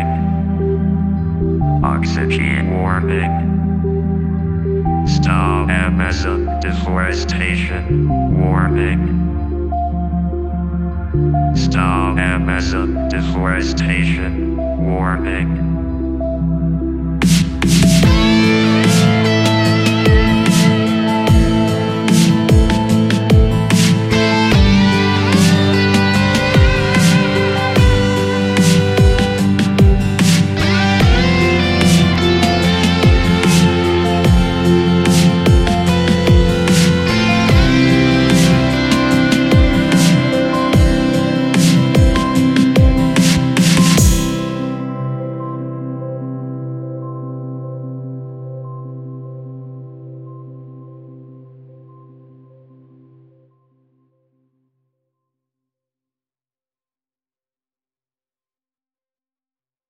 Oxygen warming. Oxygen warning. Stop Amazon deforestation. Warming. Stop Amazon deforestation. Warming.